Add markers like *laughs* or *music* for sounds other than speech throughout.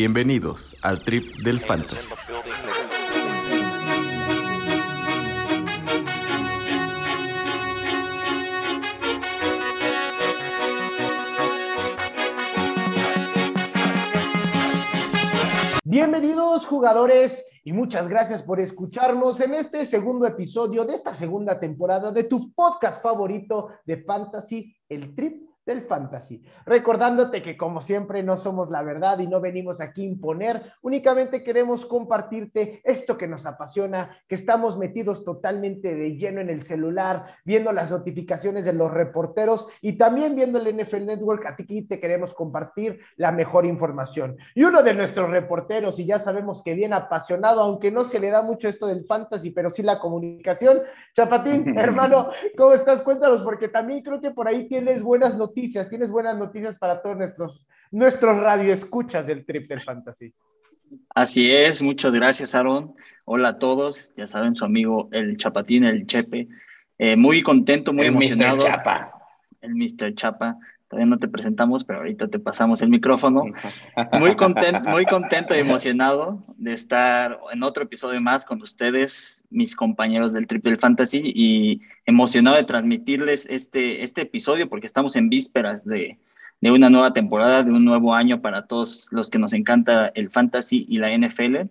Bienvenidos al trip del fantasy. Bienvenidos jugadores y muchas gracias por escucharnos en este segundo episodio de esta segunda temporada de tu podcast favorito de fantasy, el trip del fantasy. Recordándote que como siempre no somos la verdad y no venimos aquí a imponer, únicamente queremos compartirte esto que nos apasiona, que estamos metidos totalmente de lleno en el celular, viendo las notificaciones de los reporteros y también viendo el NFL Network, a ti te queremos compartir la mejor información. Y uno de nuestros reporteros, y ya sabemos que bien apasionado, aunque no se le da mucho esto del fantasy, pero sí la comunicación, Chapatín, *laughs* hermano, ¿cómo estás? Cuéntanos, porque también creo que por ahí tienes buenas noticias tienes buenas noticias para todos nuestros, nuestros radioescuchas del Trip del Fantasy. Así es, muchas gracias, Aaron. Hola a todos, ya saben, su amigo el Chapatín, el Chepe. Eh, muy contento, muy emocionado. Mr. Chapa. El Mr. Chapa. Todavía no te presentamos, pero ahorita te pasamos el micrófono. Muy contento, muy contento y emocionado de estar en otro episodio más con ustedes, mis compañeros del Triple Fantasy, y emocionado de transmitirles este, este episodio porque estamos en vísperas de, de una nueva temporada, de un nuevo año para todos los que nos encanta el fantasy y la NFL.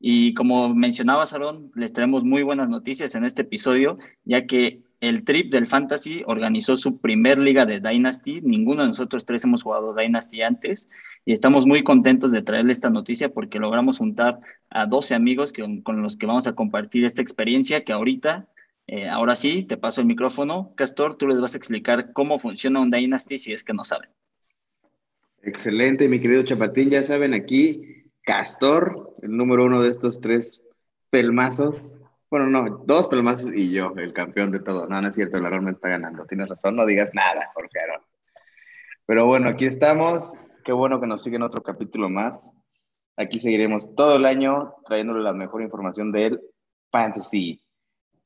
Y como mencionaba Sarón, les traemos muy buenas noticias en este episodio, ya que el Trip del Fantasy organizó su primer liga de Dynasty. Ninguno de nosotros tres hemos jugado Dynasty antes y estamos muy contentos de traerle esta noticia porque logramos juntar a 12 amigos con los que vamos a compartir esta experiencia que ahorita, eh, ahora sí, te paso el micrófono. Castor, tú les vas a explicar cómo funciona un Dynasty si es que no saben. Excelente, mi querido Chapatín. Ya saben, aquí Castor, el número uno de estos tres pelmazos bueno, no, dos pelmazos y yo, el campeón de todo. No, no es cierto, el Aaron me está ganando. Tienes razón, no digas nada, Jorge Aaron. Pero bueno, aquí estamos. Qué bueno que nos siguen otro capítulo más. Aquí seguiremos todo el año trayéndole la mejor información del fantasy.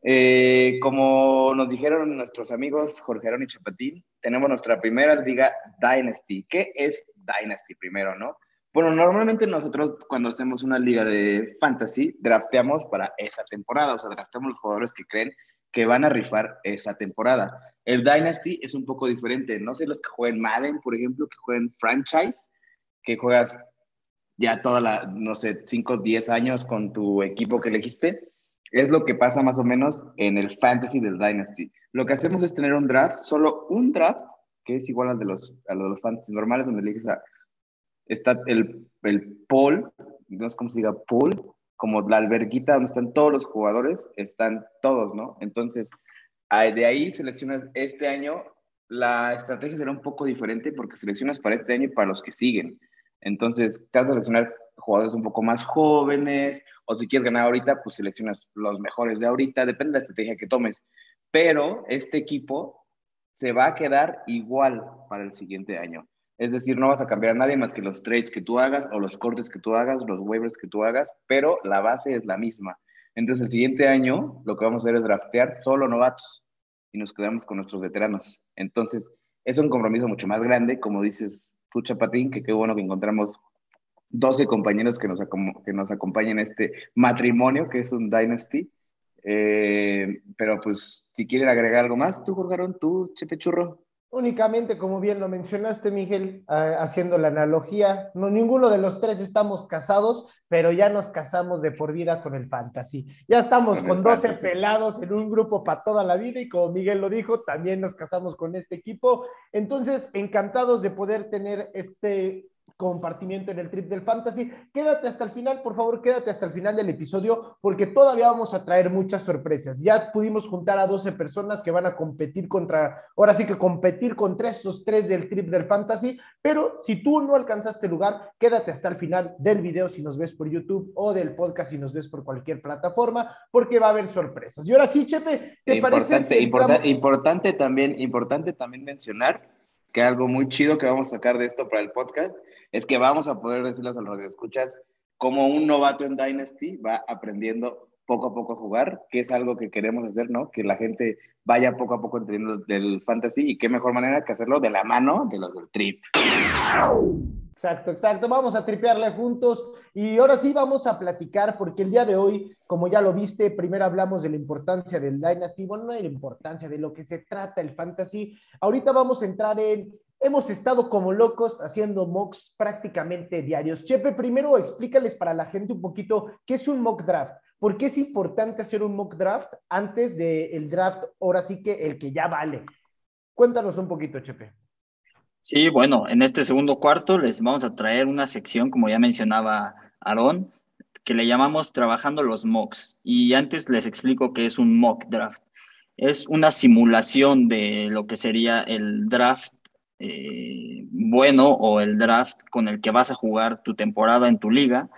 Eh, como nos dijeron nuestros amigos Jorge Aaron y Chapatín, tenemos nuestra primera liga Dynasty. ¿Qué es Dynasty primero, no? Bueno, normalmente nosotros cuando hacemos una liga de fantasy, drafteamos para esa temporada, o sea, drafteamos los jugadores que creen que van a rifar esa temporada. El Dynasty es un poco diferente, no sé los que jueguen Madden, por ejemplo, que jueguen franchise, que juegas ya toda la, no sé, 5, 10 años con tu equipo que elegiste, es lo que pasa más o menos en el fantasy del Dynasty. Lo que hacemos es tener un draft, solo un draft, que es igual al de los, a los fantasy normales, donde eliges a está el, el pool, no sé cómo se diga, pool, como la alberguita donde están todos los jugadores, están todos, ¿no? Entonces, de ahí seleccionas este año, la estrategia será un poco diferente porque seleccionas para este año y para los que siguen. Entonces, vas a seleccionar jugadores un poco más jóvenes, o si quieres ganar ahorita, pues seleccionas los mejores de ahorita, depende de la estrategia que tomes. Pero este equipo se va a quedar igual para el siguiente año. Es decir, no vas a cambiar a nadie más que los trades que tú hagas o los cortes que tú hagas, los waivers que tú hagas, pero la base es la misma. Entonces, el siguiente año lo que vamos a hacer es draftear solo novatos y nos quedamos con nuestros veteranos. Entonces, es un compromiso mucho más grande, como dices tú, Chapatín, que qué bueno que encontramos 12 compañeros que nos, que nos acompañan en este matrimonio que es un Dynasty. Eh, pero pues, si quieren agregar algo más, tú, Jorgarón, tú, Chepe Churro. Únicamente, como bien lo mencionaste, Miguel, haciendo la analogía, no, ninguno de los tres estamos casados, pero ya nos casamos de por vida con el fantasy. Ya estamos con, 12 pelados en un grupo para toda la vida y como Miguel lo dijo, también nos casamos con este equipo. Entonces, encantados de poder tener este compartimiento en el trip del fantasy. Quédate hasta el final, por favor, quédate hasta el final del episodio porque todavía vamos a traer muchas sorpresas. Ya pudimos juntar a 12 personas que van a competir contra, ahora sí que competir contra estos tres del trip del fantasy, pero si tú no alcanzaste lugar, quédate hasta el final del video si nos ves por YouTube o del podcast si nos ves por cualquier plataforma porque va a haber sorpresas. Y ahora sí, Chepe, ¿te parece? Importante, importante también, importante también mencionar que algo muy chido que vamos a sacar de esto para el podcast es que vamos a poder decirles a los escuchas como un novato en Dynasty va aprendiendo poco a poco a jugar, que es algo que queremos hacer, ¿no? Que la gente vaya poco a poco entendiendo del fantasy y qué mejor manera que hacerlo de la mano de los del trip. Exacto, exacto. Vamos a tripearle juntos y ahora sí vamos a platicar porque el día de hoy, como ya lo viste, primero hablamos de la importancia del Dynasty, bueno, no de la importancia, de lo que se trata el Fantasy. Ahorita vamos a entrar en, hemos estado como locos haciendo mocks prácticamente diarios. Chepe, primero explícales para la gente un poquito qué es un mock draft. ¿Por qué es importante hacer un mock draft antes del draft, ahora sí que el que ya vale? Cuéntanos un poquito, Chepe. Sí, bueno, en este segundo cuarto les vamos a traer una sección, como ya mencionaba Aarón, que le llamamos Trabajando los Mocks. Y antes les explico qué es un mock draft. Es una simulación de lo que sería el draft eh, bueno o el draft con el que vas a jugar tu temporada en tu liga.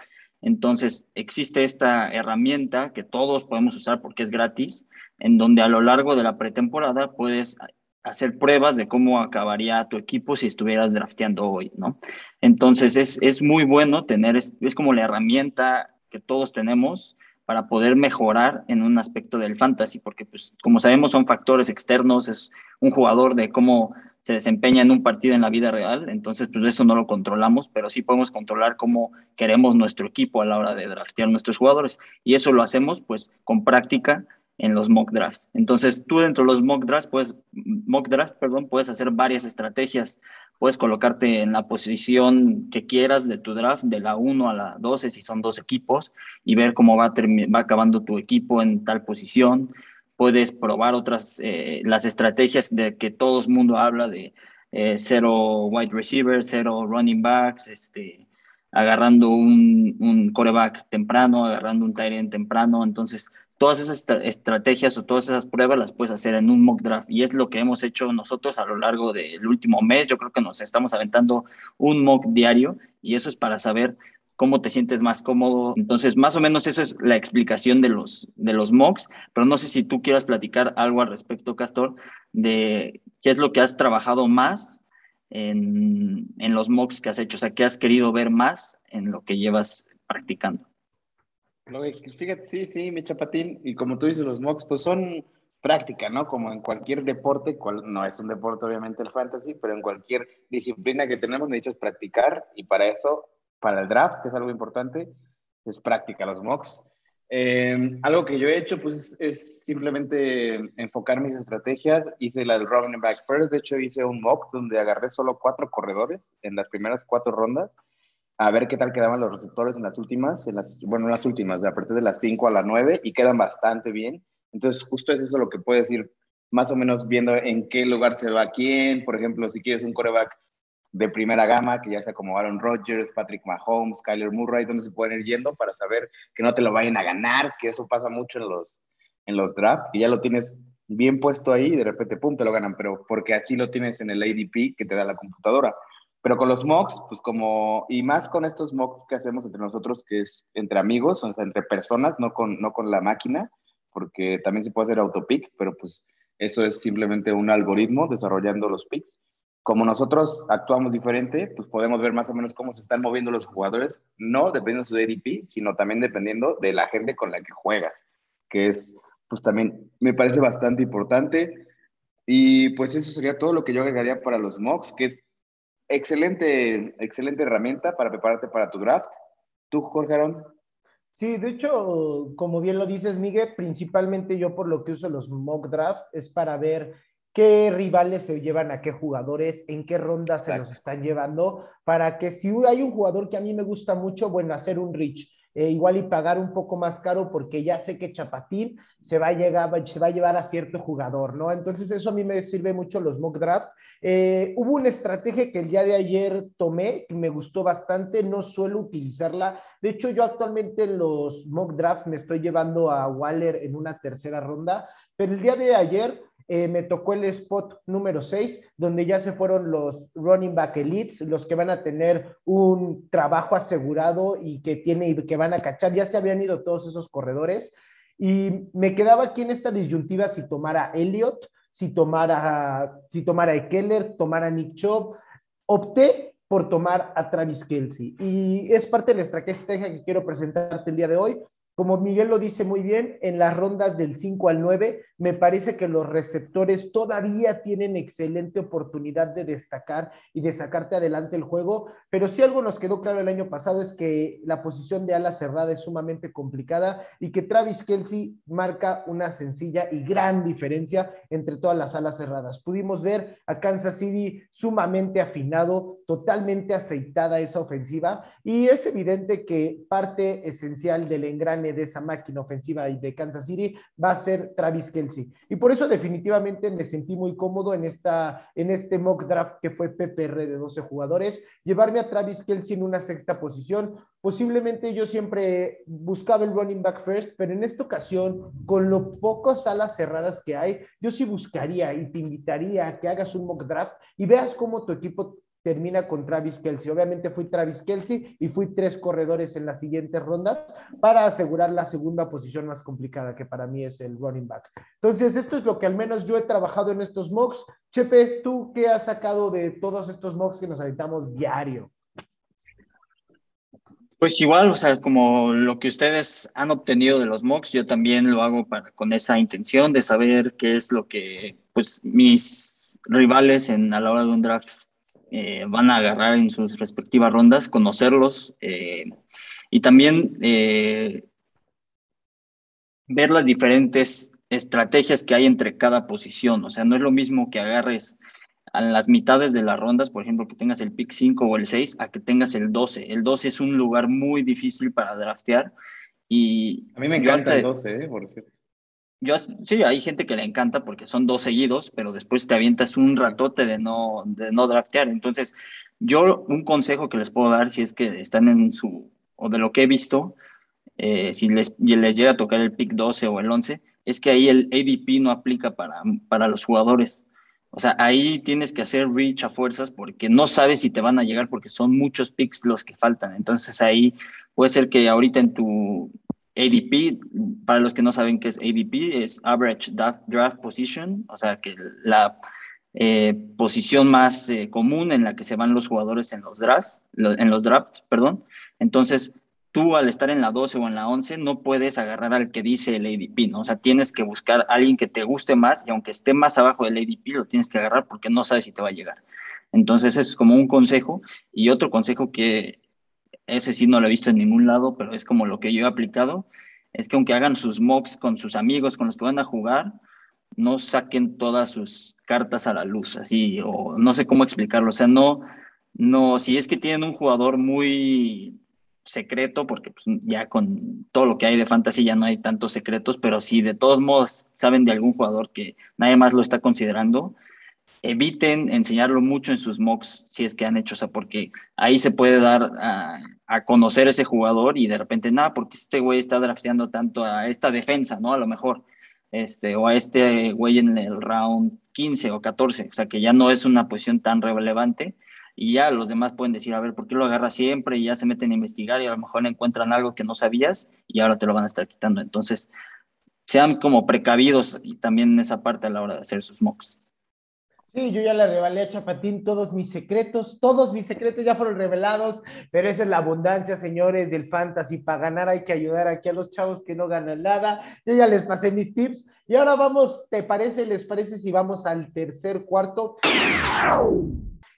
Entonces, existe esta herramienta que todos podemos usar porque es gratis, en donde a lo largo de la pretemporada puedes hacer pruebas de cómo acabaría tu equipo si estuvieras drafteando hoy, ¿no? Entonces es, es muy bueno tener, es, es, como la herramienta que todos tenemos para poder mejorar en un aspecto del fantasy, porque pues como sabemos son factores externos, es un jugador de cómo se desempeña en un partido en la vida real, entonces pues eso no lo controlamos, pero sí podemos controlar cómo queremos nuestro equipo a la hora de draftear nuestros jugadores, y eso lo hacemos pues con práctica en los mock drafts. Entonces, tú dentro de los mock drafts, puedes, mock draft, perdón, puedes hacer varias estrategias. Puedes colocarte en la posición que quieras de tu draft, de la 1 a la 12, si son dos equipos, y ver cómo va, va acabando tu equipo en tal posición. Puedes probar otras, eh, las estrategias de que todo el mundo habla de eh, cero wide receivers, cero running backs, este, agarrando un, un coreback temprano, agarrando un tight end temprano. Entonces, todas esas estrategias o todas esas pruebas las puedes hacer en un mock draft y es lo que hemos hecho nosotros a lo largo del último mes. Yo creo que nos estamos aventando un mock diario y eso es para saber cómo te sientes más cómodo. Entonces, más o menos eso es la explicación de los, de los mocks, pero no sé si tú quieras platicar algo al respecto, Castor, de qué es lo que has trabajado más en, en los mocks que has hecho, o sea, qué has querido ver más en lo que llevas practicando. Fíjate, sí, sí, mi chapatín, y como tú dices, los mocks, pues son práctica, ¿no? Como en cualquier deporte, no es un deporte obviamente el fantasy, pero en cualquier disciplina que tenemos necesitas practicar, y para eso, para el draft, que es algo importante, es práctica los mocks. Eh, algo que yo he hecho, pues, es, simplemente enfocar mis estrategias. Hice la del running back first, de hecho hice un mock donde agarré solo cuatro corredores en las primeras cuatro rondas a ver qué tal quedaban los receptores en las últimas, las, bueno, en las últimas, de a partir de las 5 a las 9, y quedan bastante bien. Entonces, justo es eso lo que puedes ir más o menos viendo en qué lugar se va quién. Por ejemplo, si quieres un coreback de primera gama, que ya sea como Aaron Rodgers, Patrick Mahomes, Kyler Murray, donde se pueden ir yendo para saber que no te lo vayan a ganar, que eso pasa mucho en los, en los drafts, y ya lo tienes bien puesto ahí y de repente, pum, te lo ganan, pero porque así lo tienes en el ADP que te da la computadora. Pero con los mocks, pues como, y más con estos mocks que hacemos entre nosotros, que es entre amigos, o sea, entre personas, no con, no con la máquina, porque también se puede hacer autopic, pero pues eso es simplemente un algoritmo desarrollando los picks. Como nosotros actuamos diferente, pues podemos ver más o menos cómo se están moviendo los jugadores, no dependiendo de su ADP, sino también dependiendo de la gente con la que juegas, que es, pues también me parece bastante importante. Y pues eso sería todo lo que yo agregaría para los mocks, que es excelente, excelente herramienta para prepararte para tu draft. ¿Tú, Jorge Arón? Sí, de hecho, como bien lo dices, Miguel, principalmente yo por lo que uso los mock draft es para ver qué rivales se llevan a qué jugadores, en qué rondas se los están llevando, para que si hay un jugador que a mí me gusta mucho, bueno, hacer un reach eh, igual y pagar un poco más caro porque ya sé que Chapatín se va, a llegar, se va a llevar a cierto jugador, ¿no? Entonces eso a mí me sirve mucho los mock draft. Eh, hubo una estrategia que el día de ayer tomé, que me gustó bastante, no suelo utilizarla. De hecho, yo actualmente en los mock drafts me estoy llevando a Waller en una tercera ronda, pero el día de ayer eh, me tocó el spot número 6, donde ya se fueron los running back elites, los que van a tener un trabajo asegurado y que, tiene, que van a cachar. Ya se habían ido todos esos corredores. Y me quedaba aquí en esta disyuntiva si tomara Elliot, si tomara, si tomara Keller, tomara Nick Chubb. Opté por tomar a Travis Kelsey. Y es parte de la estrategia que quiero presentarte el día de hoy. Como Miguel lo dice muy bien, en las rondas del 5 al 9 me parece que los receptores todavía tienen excelente oportunidad de destacar y de sacarte adelante el juego, pero si algo nos quedó claro el año pasado es que la posición de ala cerrada es sumamente complicada y que Travis Kelsey marca una sencilla y gran diferencia entre todas las alas cerradas. Pudimos ver a Kansas City sumamente afinado, totalmente aceitada esa ofensiva y es evidente que parte esencial del engrane de esa máquina ofensiva de Kansas City va a ser Travis Kelsey. Y por eso definitivamente me sentí muy cómodo en, esta, en este mock draft que fue PPR de 12 jugadores, llevarme a Travis Kelsey en una sexta posición. Posiblemente yo siempre buscaba el running back first, pero en esta ocasión, con lo pocas alas cerradas que hay, yo sí buscaría y te invitaría a que hagas un mock draft y veas cómo tu equipo termina con Travis Kelsey. Obviamente fui Travis Kelsey y fui tres corredores en las siguientes rondas para asegurar la segunda posición más complicada, que para mí es el running back. Entonces, esto es lo que al menos yo he trabajado en estos mocks. Chepe, ¿tú qué has sacado de todos estos mocks que nos aventamos diario? Pues igual, o sea, como lo que ustedes han obtenido de los mocks, yo también lo hago para, con esa intención de saber qué es lo que, pues, mis rivales en, a la hora de un draft eh, van a agarrar en sus respectivas rondas, conocerlos eh, y también eh, ver las diferentes estrategias que hay entre cada posición. O sea, no es lo mismo que agarres a las mitades de las rondas, por ejemplo, que tengas el pick 5 o el 6, a que tengas el 12. El 12 es un lugar muy difícil para draftear. Y a mí me encanta el 12, por cierto sí, hay gente que le encanta porque son dos seguidos, pero después te avientas un ratote de no, de no draftear. Entonces, yo un consejo que les puedo dar si es que están en su, o de lo que he visto, eh, si les, les llega a tocar el pick 12 o el 11, es que ahí el ADP no aplica para, para los jugadores. O sea, ahí tienes que hacer reach a fuerzas porque no sabes si te van a llegar porque son muchos picks los que faltan. Entonces ahí puede ser que ahorita en tu, ADP, para los que no saben qué es ADP, es Average Draft Position, o sea que la eh, posición más eh, común en la que se van los jugadores en los drafts, en los drafts, perdón. Entonces, tú al estar en la 12 o en la 11 no puedes agarrar al que dice el ADP, ¿no? O sea, tienes que buscar a alguien que te guste más y aunque esté más abajo del ADP, lo tienes que agarrar porque no sabes si te va a llegar. Entonces, es como un consejo. Y otro consejo que ese sí no lo he visto en ningún lado, pero es como lo que yo he aplicado, es que aunque hagan sus mocks con sus amigos con los que van a jugar, no saquen todas sus cartas a la luz, así, o no sé cómo explicarlo, o sea, no, no, si es que tienen un jugador muy secreto, porque pues, ya con todo lo que hay de fantasy ya no hay tantos secretos, pero si de todos modos saben de algún jugador que nadie más lo está considerando, eviten enseñarlo mucho en sus mocks si es que han hecho, o sea, porque ahí se puede dar a, conocer ese jugador y de repente, nada, porque este güey está drafteando tanto a esta defensa, ¿no? A lo mejor, este, o a este güey en el round 15 o 14, o sea, que ya no es una posición tan relevante y ya los demás pueden decir, a ver, ¿por qué lo agarra siempre? Y ya se meten a investigar y a lo mejor encuentran algo que no sabías y ahora te lo van a estar quitando. Entonces, sean como precavidos y también en esa parte a la hora de hacer sus mocks. Sí, yo ya le revelé a Chapatín todos mis secretos, todos mis secretos ya fueron revelados, pero esa es la abundancia, señores, del fantasy. Para ganar hay que ayudar aquí a los chavos que no ganan nada. Yo ya les pasé mis tips y ahora vamos, ¿te parece? ¿Les parece si vamos al tercer cuarto?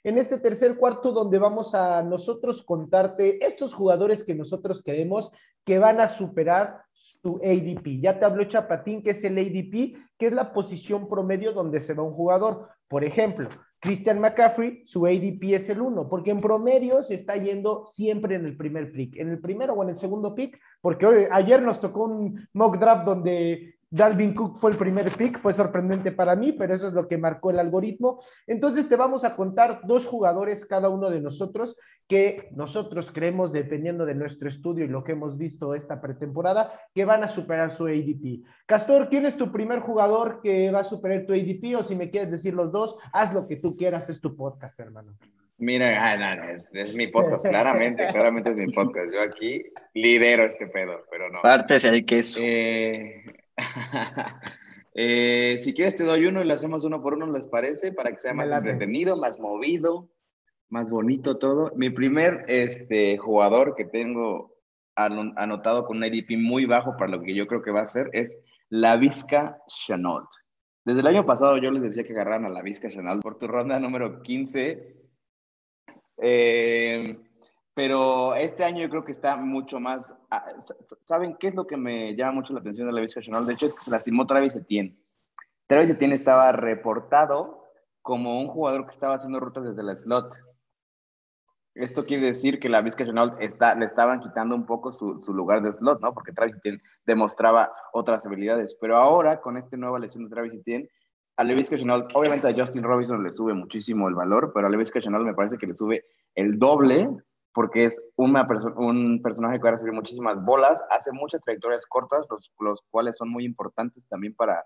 En este tercer cuarto donde vamos a nosotros contarte estos jugadores que nosotros queremos que van a superar su ADP. Ya te habló Chapatín, que es el ADP, que es la posición promedio donde se va un jugador. Por ejemplo, Christian McCaffrey, su ADP es el 1, porque en promedio se está yendo siempre en el primer pick, en el primero o en el segundo pick, porque hoy, ayer nos tocó un mock draft donde Dalvin Cook fue el primer pick, fue sorprendente para mí, pero eso es lo que marcó el algoritmo. Entonces te vamos a contar dos jugadores cada uno de nosotros que nosotros creemos, dependiendo de nuestro estudio y lo que hemos visto esta pretemporada, que van a superar su ADP. Castor, ¿quién es tu primer jugador que va a superar tu ADP? O si me quieres decir los dos, haz lo que tú quieras, es tu podcast, hermano. Mira, ah, es, mi podcast, claramente, *laughs* claramente es mi podcast. Yo aquí lidero este pedo, pero no. Partes el queso. Eh, *laughs* Eh, si quieres te doy uno y lo hacemos uno por uno, ¿les parece? Para que sea más entretenido, más movido, más bonito todo. Mi primer este, jugador que tengo anotado con un ADP muy bajo para lo que yo creo que va a ser es la Vizca Chenault. Desde el año pasado yo les decía que agarraran a la Vizca Chenault por tu ronda número 15. Eh, pero este año yo creo que está mucho más. Ah, ¿Saben qué es lo que me llama mucho la atención de la Vizca? De hecho, es que se lastimó Travis Etienne. Travis Etienne estaba reportado como un jugador que estaba haciendo rutas desde el slot. Esto quiere decir que la Vizca Chenault está, le estaban quitando un poco su, su, lugar de slot, ¿no? Porque Travis Etienne demostraba otras habilidades. Pero ahora, con esta nueva lesión de Travis Etienne, a Levis Chenault, obviamente a Justin Robinson le sube muchísimo el valor, pero a Levis Chenault me parece que le sube el doble porque es una un personaje que va a recibir muchísimas bolas, hace muchas trayectorias cortas, los, los cuales son muy importantes también para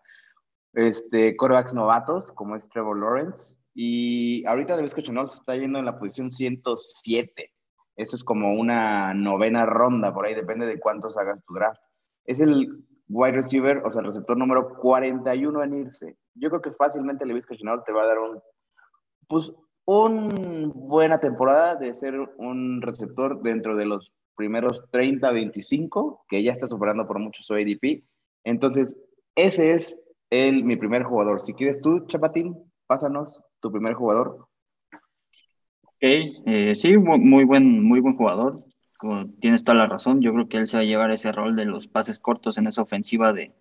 este, corebacks novatos, como es Trevor Lawrence. Y ahorita Levis Chenault está yendo en la posición 107. Eso es como una novena ronda, por ahí depende de cuántos hagas tu draft. Es el wide receiver, o sea, el receptor número 41 en irse. Yo creo que fácilmente Levis Chenault te va a dar un, pues, una buena temporada de ser un receptor dentro de los primeros 30, 25, que ya está superando por mucho su ADP. Entonces, ese es el, mi primer jugador. Si quieres tú, Chapatín, pásanos tu primer jugador. Ok, eh, sí, muy buen, muy buen jugador. Tienes toda la razón. Yo creo que él se va a llevar ese rol de los pases cortos en esa ofensiva de,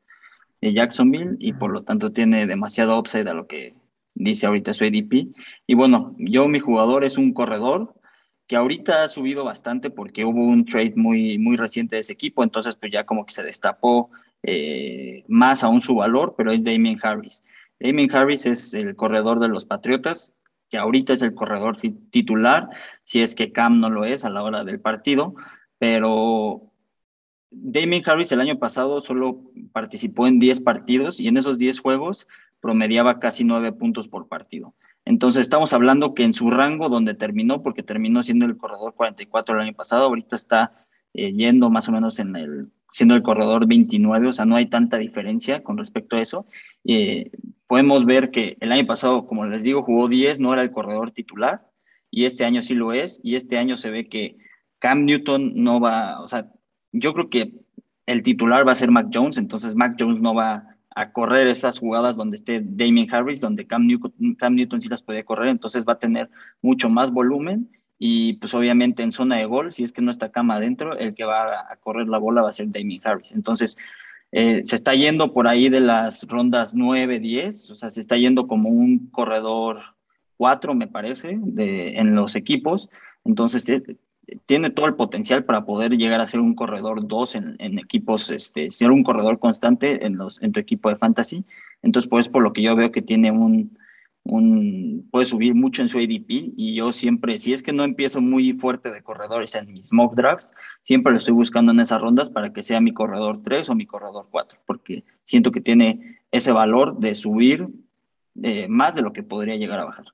de Jacksonville y por lo tanto tiene demasiado upside a lo que dice ahorita su ADP. Y bueno, yo mi jugador es un corredor que ahorita ha subido bastante porque hubo un trade muy, muy reciente de ese equipo, entonces pues ya como que se destapó eh, más aún su valor, pero es Damien Harris. Damien Harris es el corredor de los Patriotas, que ahorita es el corredor titular, si es que Cam no lo es a la hora del partido, pero Damien Harris el año pasado solo participó en 10 partidos y en esos 10 juegos promediaba casi 9 puntos por partido. Entonces estamos hablando que en su rango donde terminó, porque terminó siendo el corredor 44 el año pasado, ahorita está eh, yendo más o menos en el, siendo el corredor 29, o sea, no hay tanta diferencia con respecto a eso. Eh, podemos ver que el año pasado, como les digo, jugó 10, no era el corredor titular, y este año sí lo es, y este año se ve que Cam Newton no va, o sea, yo creo que el titular va a ser Mac Jones, entonces Mac Jones no va a correr esas jugadas donde esté Damien Harris, donde Cam Newton, Cam Newton sí las puede correr, entonces va a tener mucho más volumen y pues obviamente en zona de gol, si es que no está Cam adentro, el que va a correr la bola va a ser Damien Harris. Entonces, eh, se está yendo por ahí de las rondas 9, 10, o sea, se está yendo como un corredor 4, me parece, de, en los equipos. Entonces, tiene todo el potencial para poder llegar a ser un corredor 2 en, equipos, este, ser un corredor constante en, los, en tu equipo de fantasy. Entonces, pues por lo que yo veo que tiene un, un, puede subir mucho en su ADP y yo siempre, si es que no empiezo muy fuerte de corredores en mis mock drafts, siempre lo estoy buscando en esas rondas para que sea mi corredor 3 o mi corredor 4, porque siento que tiene ese valor de subir eh, más de lo que podría llegar a bajar.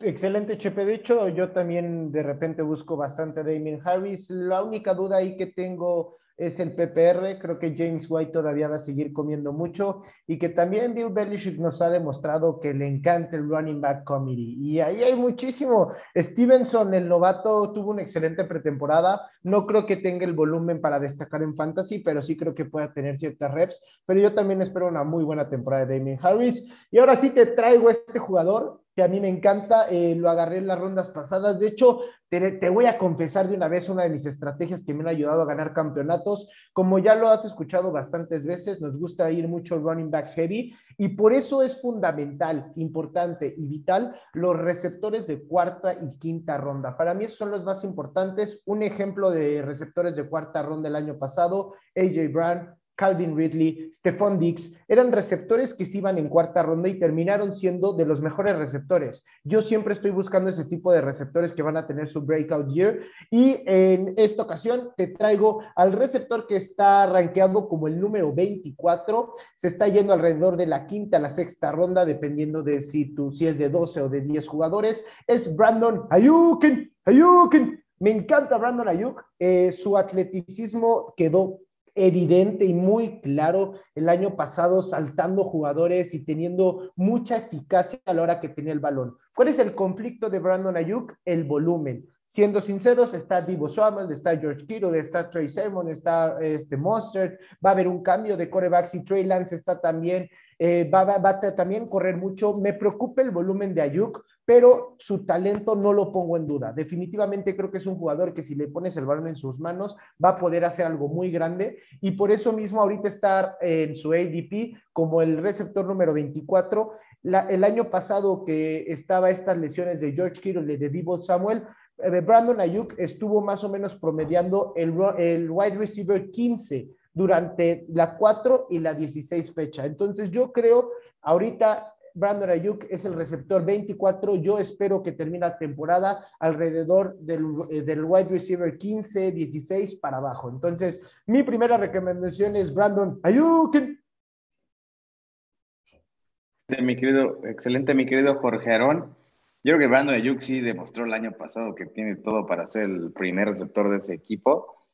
Excelente, Chepe. De hecho, yo también de repente busco bastante Damien Harris. La única duda ahí que tengo es el PPR. Creo que James White todavía va a seguir comiendo mucho y que también Bill Belichick nos ha demostrado que le encanta el running back committee. Y ahí hay muchísimo. Stevenson, el novato, tuvo una excelente pretemporada. No creo que tenga el volumen para destacar en fantasy, pero sí creo que pueda tener ciertas reps. Pero yo también espero una muy buena temporada de Damien Harris. Y ahora sí te traigo este jugador que a mí me encanta, eh, lo agarré en las rondas pasadas. De hecho, te, voy a confesar de una vez una de mis estrategias que me han ayudado a ganar campeonatos. Como ya lo has escuchado bastantes veces, nos gusta ir mucho running back heavy y por eso es fundamental, importante y vital los receptores de cuarta y quinta ronda. Para mí son los más importantes. Un ejemplo de receptores de cuarta ronda el año pasado, AJ Brown, Calvin Ridley, Stephon Dix, eran receptores que se iban en cuarta ronda y terminaron siendo de los mejores receptores. Yo siempre estoy buscando ese tipo de receptores que van a tener su breakout year y en esta ocasión te traigo al receptor que está rankeado como el número 24, se está yendo alrededor de la quinta a la sexta ronda dependiendo de si tú si es de 12 o de 10 jugadores, es Brandon Ayuk. Ayuk. Me encanta Brandon Ayuk, eh, su atleticismo quedó evidente y muy claro el año pasado, saltando jugadores y teniendo mucha eficacia a la hora que tenía el balón. ¿Cuál es el conflicto de Brandon Ayuk? El volumen. siendo sinceros, está Divo Samuel, está George Kittle, está Trey Sermon, está este Mustard, va a haber un cambio de corebacks y Trey Lance está también, eh, va, va, va, a también correr mucho. Me preocupa el volumen de Ayuk, pero su talento no lo pongo en duda. Definitivamente creo que es un jugador que si le pones el balón en sus manos va a poder hacer algo muy grande y por eso mismo ahorita está en su ADP como el receptor número 24. La, el año pasado que estaba estas lesiones de George Kittle y de Divo Samuel, eh, Brandon Ayuk estuvo más o menos promediando el, el wide receiver 15 durante la 4 y la 16 fecha. Entonces yo creo, ahorita Brandon Ayuk es el receptor 24, yo espero que termine la temporada alrededor del, eh, del wide receiver 15, 16 para abajo. Entonces, mi primera recomendación es Brandon Ayuk. Mi querido, excelente, mi querido Jorge Arón. Yo creo que Brandon Ayuk sí demostró el año pasado que tiene todo para ser el primer receptor de ese equipo.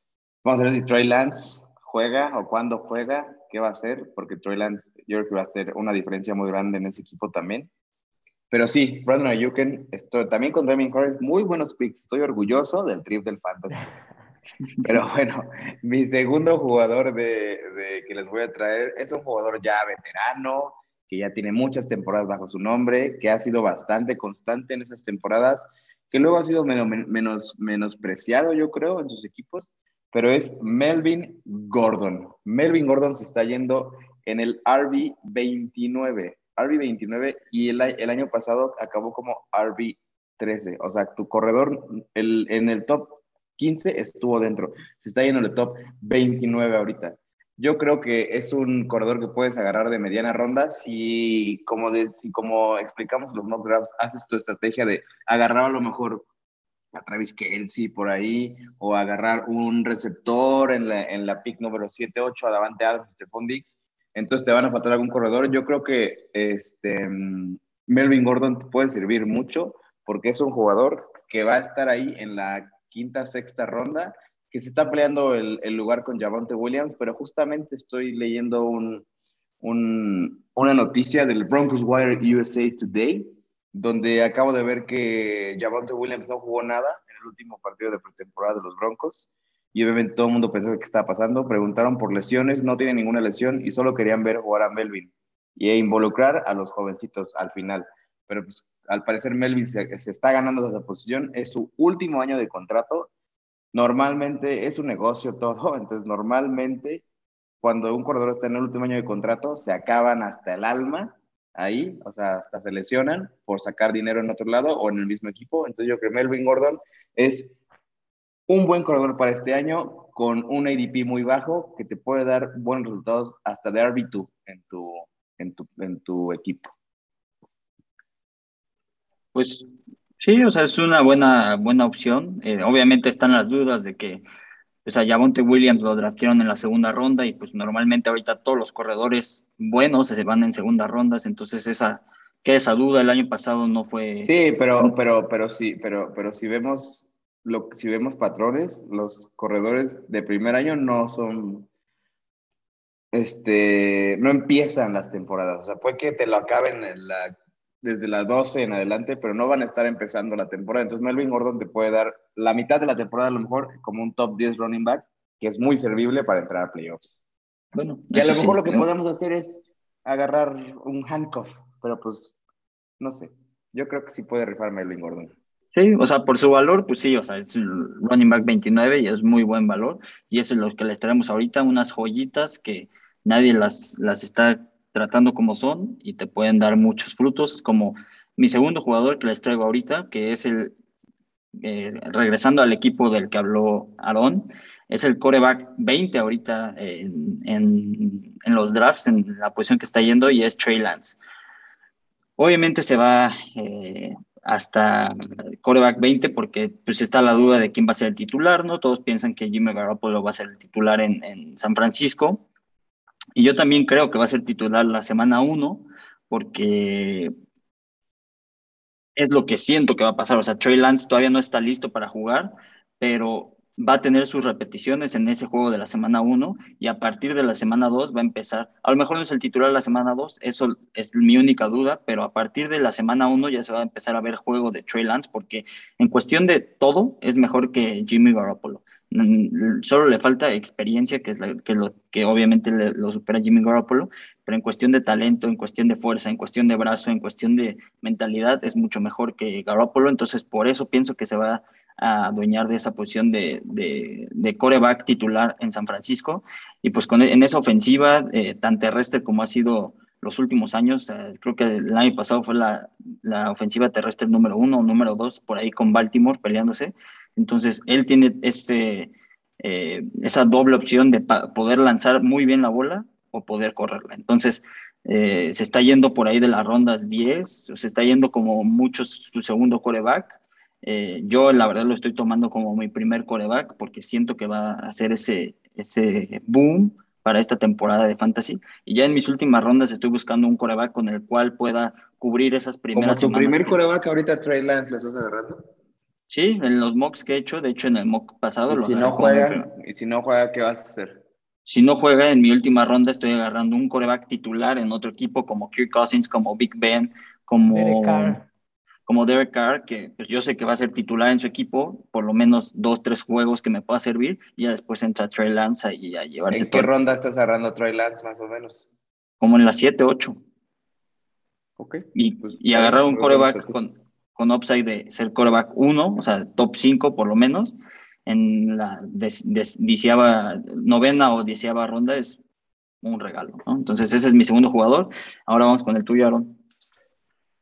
Vamos a ver si Trey Lance juega o cuándo juega, qué va a hacer, porque Trey Lance yo creo que va a hacer una diferencia muy grande en ese equipo también. Pero sí, Brandon Ayuken, estoy también con Damien Harris, muy buenos picks. Estoy orgulloso del trip del Fantasy. *laughs* Pero bueno, mi segundo jugador de, de, que les voy a traer es un jugador ya veterano, que ya tiene muchas temporadas bajo su nombre, que ha sido bastante constante en esas temporadas, que luego ha sido menos, menos, menospreciado, yo creo, en sus equipos, pero es Melvin Gordon. Melvin Gordon se está yendo en el RB29. RB29 y el, el año pasado acabó como RB13. O sea, tu corredor el, en el top 15 estuvo dentro. Se está yendo en el top 29 ahorita. Yo creo que es un corredor que puedes agarrar de mediana ronda si, como, de, si como explicamos en los mock drafts, haces tu estrategia de agarrar a lo mejor a Travis Kelsey por ahí, o agarrar un receptor en la, en la pick número 7-8 a Davante Adams, Stephon Dix, entonces te van a faltar algún corredor. Yo creo que este, Melvin Gordon puede servir mucho porque es un jugador que va a estar ahí en la quinta, sexta ronda, que se está peleando el, el lugar con Javonte Williams, pero justamente estoy leyendo un, un, una noticia del Broncos Wire USA Today, donde acabo de ver que Javonte Williams no jugó nada en el último partido de pretemporada de los Broncos y obviamente todo el mundo pensó que estaba pasando. Preguntaron por lesiones, no tiene ninguna lesión y solo querían ver jugar a Melvin y involucrar a los jovencitos al final. Pero pues al parecer Melvin se, se está ganando esa posición, es su último año de contrato. Normalmente es un negocio todo, *laughs* entonces normalmente cuando un corredor está en el último año de contrato se acaban hasta el alma ahí, o sea, hasta se lesionan por sacar dinero en otro lado o en el mismo equipo. Entonces yo creo que Melvin Gordon es un buen corredor para este año con un ADP muy bajo que te puede dar buenos resultados hasta de RB2 en tu, en tu, en tu equipo. Pues sí, o sea, es una buena, buena opción. Eh, obviamente están las dudas de que pues a Javonte Williams lo draftearon en la segunda ronda y pues normalmente ahorita todos los corredores buenos se van en segundas rondas, entonces esa que esa duda el año pasado no fue Sí, pero pero pero sí, pero pero si vemos lo, si vemos patrones, los corredores de primer año no son, este, no empiezan las temporadas. O sea, puede que te lo acaben en la, desde la 12 en adelante, pero no van a estar empezando la temporada. Entonces, Melvin Gordon te puede dar la mitad de la temporada, a lo mejor, como un top 10 running back, que es muy servible para entrar a playoffs. Bueno, y a lo mejor sí, lo que podemos hacer es agarrar un handcuff, pero pues, no sé. Yo creo que sí puede rifar Melvin Gordon. Sí, o sea, por su valor, pues sí, o sea, es running back 29 y es muy buen valor. Y eso es lo que les traemos ahorita, unas joyitas que nadie las, las está tratando como son y te pueden dar muchos frutos, como mi segundo jugador que les traigo ahorita, que es el, eh, regresando al equipo del que habló Aaron, es el coreback 20 ahorita en, en, en los drafts, en la posición que está yendo, y es Trey Lance. Obviamente se va... Eh, hasta coreback 20 porque pues está la duda de quién va a ser el titular, ¿no? Todos piensan que Jimmy Garoppolo va a ser el titular en, en San Francisco y yo también creo que va a ser titular la semana 1 porque es lo que siento que va a pasar, o sea, Trey Lance todavía no está listo para jugar, pero va a tener sus repeticiones en ese juego de la semana 1 y a partir de la semana 2 va a empezar, a lo mejor no es el titular de la semana 2, eso es mi única duda, pero a partir de la semana 1 ya se va a empezar a ver juego de Trey Lance porque en cuestión de todo es mejor que Jimmy Garoppolo. Mm, solo le falta experiencia, que es que, que obviamente lo supera Jimmy Garoppolo, pero en cuestión de talento, en cuestión de fuerza, en cuestión de brazo, en cuestión de mentalidad, es mucho mejor que Garoppolo. Entonces, por eso pienso que se va a adueñar de esa posición de, de, coreback titular en San Francisco. Y pues con, en esa ofensiva eh, tan terrestre como ha sido los últimos años, eh, creo que el año pasado fue la, la ofensiva terrestre número uno o número dos, por ahí con Baltimore peleándose. Entonces, él tiene ese, eh, esa doble opción de poder lanzar muy bien la bola o poder correrla. Entonces, se está yendo por ahí de las rondas 10, se está yendo como muchos su segundo coreback eh, yo la verdad lo estoy tomando como mi primer coreback porque siento que va a hacer ese, ese boom para esta temporada de fantasy. Y ya en mis últimas rondas estoy buscando un coreback con el cual pueda cubrir esas primeras ¿Como tu primer coreback ahorita Trey Lance lo estás agarrando? Sí, en los mocks que he hecho, de hecho en el mock pasado ¿Y si no juega, ¿Y si no juega, qué vas a hacer? Si no juega, en mi última ronda estoy agarrando un coreback titular en otro equipo como Kirk Cousins, como Big Ben, como como Derek Carr, que pues, yo sé que va a ser titular en su equipo, por lo menos dos, tres juegos que me pueda servir, y ya después entra Trey Lance y a llevarse ¿En qué ronda estás agarrando Trey Lance, más o menos? Como en las 7, 8. Ok. Y, pues, y agarrar un coreback con, con upside de ser coreback 1, o sea, top 5 por lo menos, en la novena o diciava ronda es un regalo, ¿no? Entonces ese es mi segundo jugador. Ahora vamos con el tuyo, Aaron.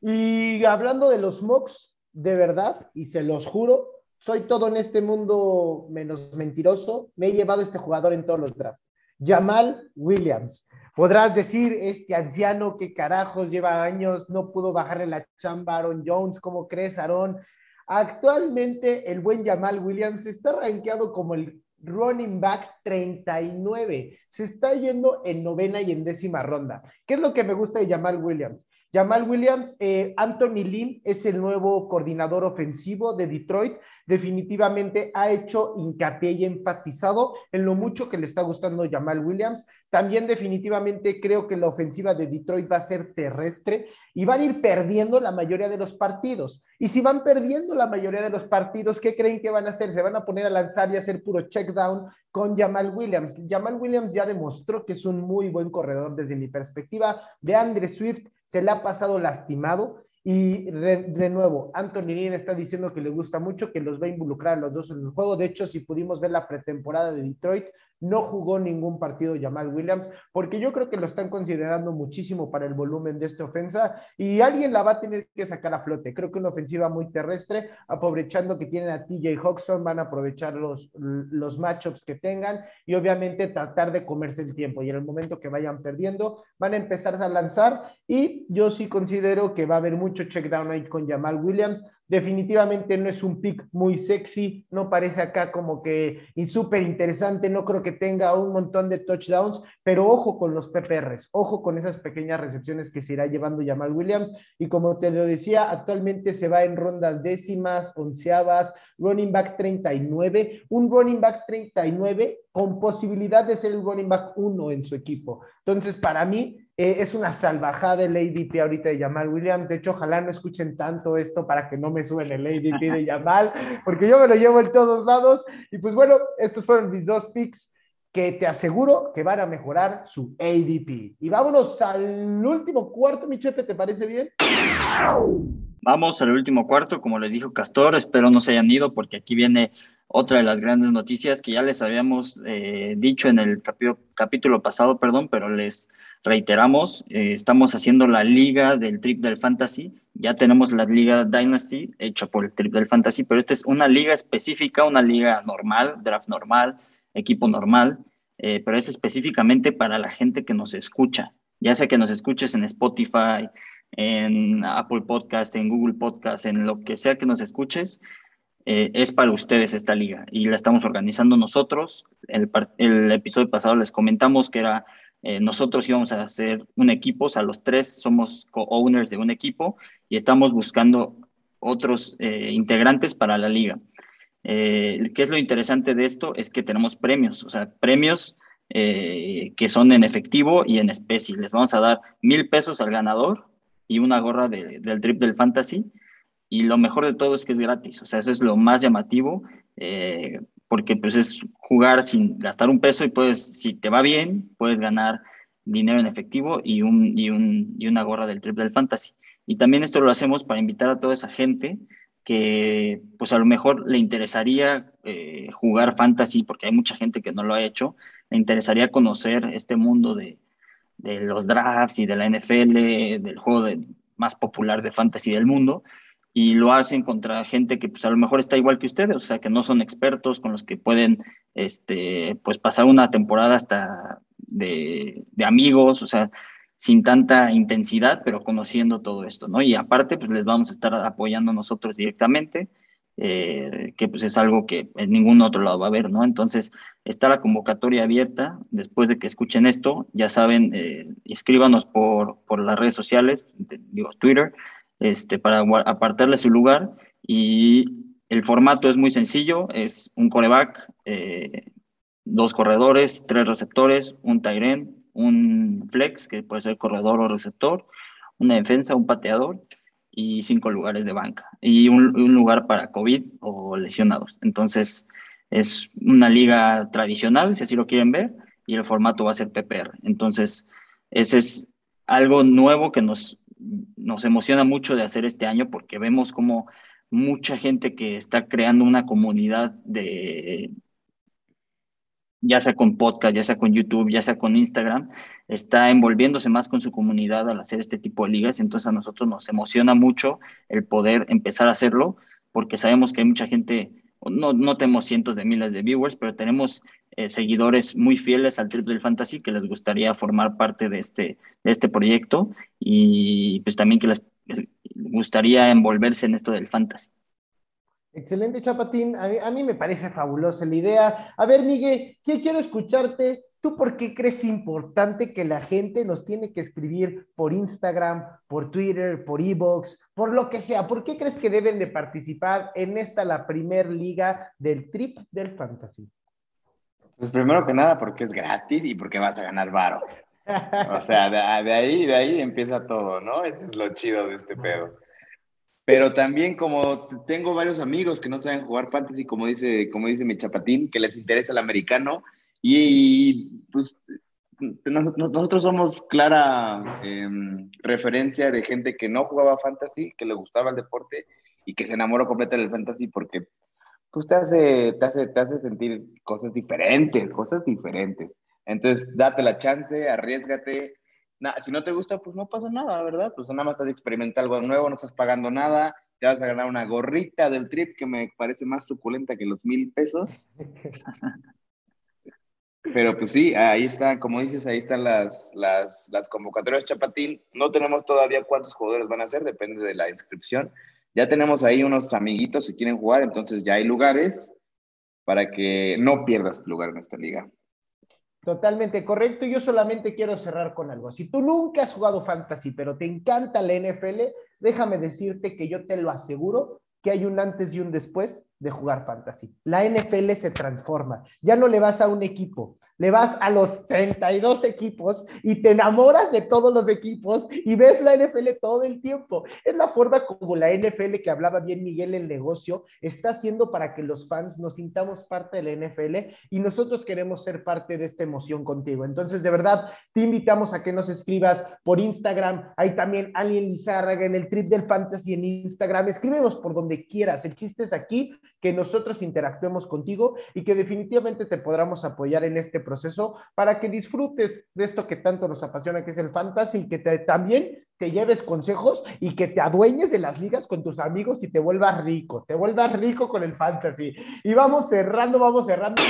Y hablando de los mocks, de verdad, y se los juro, soy todo en este mundo menos mentiroso. Me he llevado este jugador en todos los drafts. Jamal Williams. Podrás decir, este anciano que carajos lleva años, no pudo bajarle la chamba a Aaron Jones. ¿Cómo crees, Aaron? Actualmente el buen Jamal Williams está rankeado como el running back 39. Se está yendo en novena y en décima ronda. ¿Qué es lo que me gusta de Jamal Williams? Jamal Williams, eh, Anthony Lynn es el nuevo coordinador ofensivo de Detroit. Definitivamente ha hecho hincapié y enfatizado en lo mucho que le está gustando Jamal Williams. También definitivamente creo que la ofensiva de Detroit va a ser terrestre y van a ir perdiendo la mayoría de los partidos. Y si van perdiendo la mayoría de los partidos, ¿qué creen que van a hacer? Se van a poner a lanzar y hacer puro check down con Jamal Williams. Jamal Williams ya demostró que es un muy buen corredor desde mi perspectiva. De Andre Swift se le ha pasado lastimado y de, nuevo, Anthony Lynn está diciendo que le gusta mucho, que los va a involucrar a los dos en el juego. De hecho, si pudimos ver la pretemporada de Detroit, no jugó ningún partido Jamal Williams, porque yo creo que lo están considerando muchísimo para el volumen de esta ofensa y alguien la va a tener que sacar a flote. Creo que una ofensiva muy terrestre, aprovechando que tienen a TJ Hawkson, van a aprovechar los, los matchups que tengan y obviamente tratar de comerse el tiempo. Y en el momento que vayan perdiendo, van a empezar a lanzar y yo sí considero que va a haber mucho check down ahí con Jamal Williams. Definitivamente no es un pick muy sexy, no parece acá como que y súper interesante, no creo que tenga un montón de touchdowns, pero ojo con los PPRs, ojo con esas pequeñas recepciones que se irá llevando Jamal Williams. Y como te lo decía, actualmente se va en rondas décimas, onceavas, running back 39, un running back 39 con posibilidad de ser el running back 1 en su equipo. Entonces, para mí, eh, es una salvajada el ADP ahorita de Jamal Williams. De hecho, ojalá no escuchen tanto esto para que no me suben el ADP de *laughs* Jamal, porque yo me lo llevo en todos lados. Y pues bueno, estos fueron mis dos picks que te aseguro que van a mejorar su ADP. Y vámonos al último cuarto, mi chepe, ¿te parece bien? Vamos al último cuarto, como les dijo Castor, espero no se hayan ido porque aquí viene otra de las grandes noticias que ya les habíamos eh, dicho en el capítulo pasado, perdón, pero les reiteramos, eh, estamos haciendo la liga del Trip del Fantasy, ya tenemos la liga Dynasty hecha por el Trip del Fantasy, pero esta es una liga específica, una liga normal, draft normal, equipo normal, eh, pero es específicamente para la gente que nos escucha, ya sea que nos escuches en Spotify, en Apple Podcast, en Google Podcast, en lo que sea que nos escuches, eh, es para ustedes esta liga y la estamos organizando nosotros. El, el episodio pasado les comentamos que era eh, nosotros íbamos a hacer un equipo, o sea, los tres somos co-owners de un equipo y estamos buscando otros eh, integrantes para la liga. ¿qué es lo interesante de esto? Es que tenemos premios, o sea, premios que son en efectivo y en especie. Les vamos a dar mil pesos al ganador y una gorra del trip del fantasy. Y lo mejor de todo es que es gratis, o sea, eso es lo más llamativo, eh, porque pues es jugar sin gastar un peso y puedes, si te va bien, puedes ganar dinero en efectivo y, un, y, un, y una gorra del trip del fantasy. Y también esto lo hacemos para invitar a toda esa gente que pues a lo mejor le interesaría eh, jugar fantasy, porque hay mucha gente que no lo ha hecho, le interesaría conocer este mundo de, de los drafts y de la NFL, del juego más popular de fantasy del mundo, y lo hacen contra gente que pues a lo mejor está igual que ustedes, o sea, que no son expertos, con los que pueden este, pues pasar una temporada hasta de, de amigos, o sea, sin tanta intensidad, pero conociendo todo esto, ¿no? Y aparte, pues les vamos a estar apoyando nosotros directamente, eh, que pues es algo que en ningún otro lado va a haber, ¿no? Entonces, está la convocatoria abierta, después de que escuchen esto, ya saben, eh, escríbanos por, por las redes sociales, digo, Twitter, este, para apartarle su lugar, y el formato es muy sencillo, es un coreback, eh, dos corredores, tres receptores, un tight un flex, que puede ser corredor o receptor, una defensa, un pateador y cinco lugares de banca y un, lugar para COVID o lesionados. Entonces, es una liga tradicional, si así lo quieren ver, y el formato va a ser PPR. Entonces, ese es algo nuevo que nos, nos emociona mucho de hacer este año porque vemos como mucha gente que está creando una comunidad de, ya sea con podcast, ya sea con YouTube, ya sea con Instagram, está envolviéndose más con su comunidad al hacer este tipo de ligas. Entonces a nosotros nos emociona mucho el poder empezar a hacerlo, porque sabemos que hay mucha gente, no, no tenemos cientos de miles de viewers, pero tenemos eh, seguidores muy fieles al Trip del Fantasy que les gustaría formar parte de este, de este proyecto y pues también que les gustaría envolverse en esto del fantasy. Excelente, Chapatín. A mí, me parece fabulosa la idea. A ver, Miguel, ¿qué quiero escucharte? ¿Tú por qué crees importante que la gente nos tiene que escribir por Instagram, por Twitter, por Evox, por lo que sea? ¿Por qué crees que deben de participar en esta, la primer liga del Trip del Fantasy? Pues primero que nada porque es gratis y porque vas a ganar varo. *laughs* O sea, de, de ahí, de ahí empieza todo, ¿no? Ese es lo chido de este pedo. Pero también como tengo varios amigos que no saben jugar fantasy, como dice, como dice mi chapatín, que les interesa el americano, y, pues nosotros somos clara em, referencia de gente que no jugaba fantasy, que le gustaba el deporte y que se enamoró completamente del fantasy porque pues te hace, te hace, te hace sentir cosas diferentes, cosas diferentes. Entonces, date la chance, arriesgate, si no te gusta, pues no pasa nada, ¿verdad? Pues nada más estás experimentando algo nuevo, no estás pagando nada, te vas a ganar una gorrita del trip que me parece más suculenta que los mil pesos. *laughs* Pero pues sí, ahí están, como dices, ahí están las, las, las convocatorias Chapatín. No tenemos todavía cuántos jugadores van a ser, depende de la inscripción. Ya tenemos ahí unos amiguitos que quieren jugar, entonces ya hay lugares para que no pierdas lugar en esta liga. Totalmente correcto. Yo solamente quiero cerrar con algo. Si tú nunca has jugado fantasy, pero te encanta la NFL, déjame decirte que yo te lo aseguro que hay un antes y un después de jugar fantasy. La NFL se transforma. Ya no le vas a un equipo, le vas a los 32 equipos y te enamoras de todos los equipos y ves la NFL todo el tiempo. Es la forma como la NFL que hablaba bien Miguel el negocio está haciendo para que los fans nos sintamos parte de la NFL y nosotros queremos ser parte de esta emoción contigo. Entonces, de verdad, te invitamos a que nos escribas por Instagram. Hay también Alien Lizárraga en el trip del fantasy en Instagram. Escríbenos por donde quieras. El chiste es aquí que nosotros interactuemos contigo y que definitivamente te podamos apoyar en este proceso para que disfrutes de esto que tanto nos apasiona, que es el fantasy, y que también te lleves consejos y que te adueñes de las ligas con tus amigos y te vuelvas rico, te vuelvas rico con el fantasy. Y vamos cerrando, vamos cerrando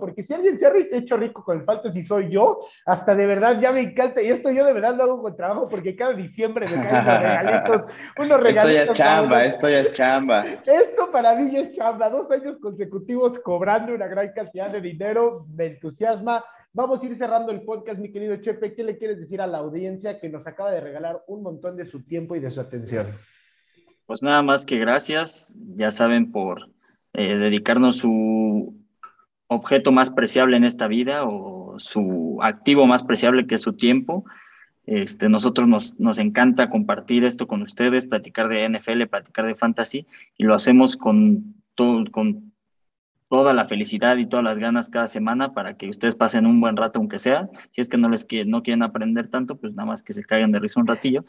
porque si alguien se ha hecho rico con el fantasy soy yo, hasta de verdad ya me encanta, y esto yo de verdad lo hago con trabajo porque cada diciembre me caen unos regalitos, *laughs* unos regalitos. Esto ya es chamba, esto ya es chamba. Esto para mí es chamba, dos años consecutivos cobrando una gran cantidad de dinero, me entusiasma. Vamos a ir cerrando el podcast, mi querido Chepe, ¿qué le quieres decir a la audiencia que nos acaba de regalar un montón de su tiempo y de su atención? Pues nada más que gracias, ya saben por eh, dedicarnos su objeto más preciable en esta vida o su activo más preciable que es su tiempo. Este, nosotros nos, nos encanta compartir esto con ustedes, platicar de NFL, platicar de fantasy, y lo hacemos con, todo, con toda la felicidad y todas las ganas cada semana para que ustedes pasen un buen rato, aunque sea. Si es que no les no quieren aprender tanto, pues nada más que se caigan de risa un ratillo.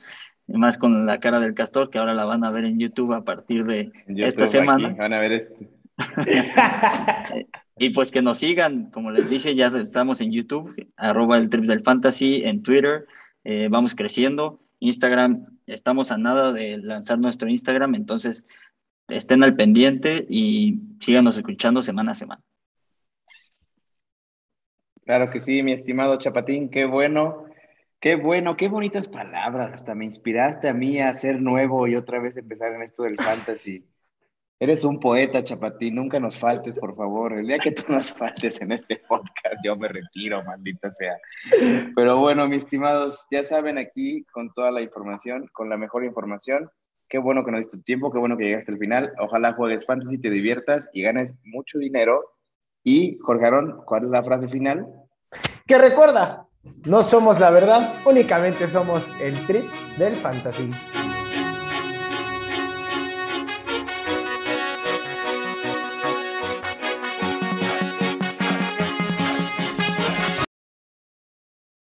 Y más con la cara del castor, que ahora la van a ver en YouTube a partir de esta semana. van a ver este. *laughs* y pues que nos sigan, como les dije, ya estamos en YouTube, arroba el trip del fantasy, en Twitter, eh, vamos creciendo. Instagram, estamos a nada de lanzar nuestro Instagram, entonces estén al pendiente y síganos escuchando semana a semana. Claro que sí, mi estimado Chapatín, qué bueno, qué bueno, qué bonitas palabras, hasta me inspiraste a mí a ser nuevo y otra vez empezar en esto del fantasy. Eres un poeta, Chapatín, nunca nos faltes, por favor. El día que tú nos faltes en este podcast, yo me retiro, maldita sea. Pero bueno, mis estimados, ya saben aquí con toda la información, con la mejor información, Qué bueno que nos diste tiempo, qué bueno que llegaste al final. Ojalá juegues fantasy, te diviertas y ganes mucho dinero. Y, Jorge Arón, ¿cuál es la frase final? Que recuerda, no somos la verdad, únicamente somos el trip del fantasy.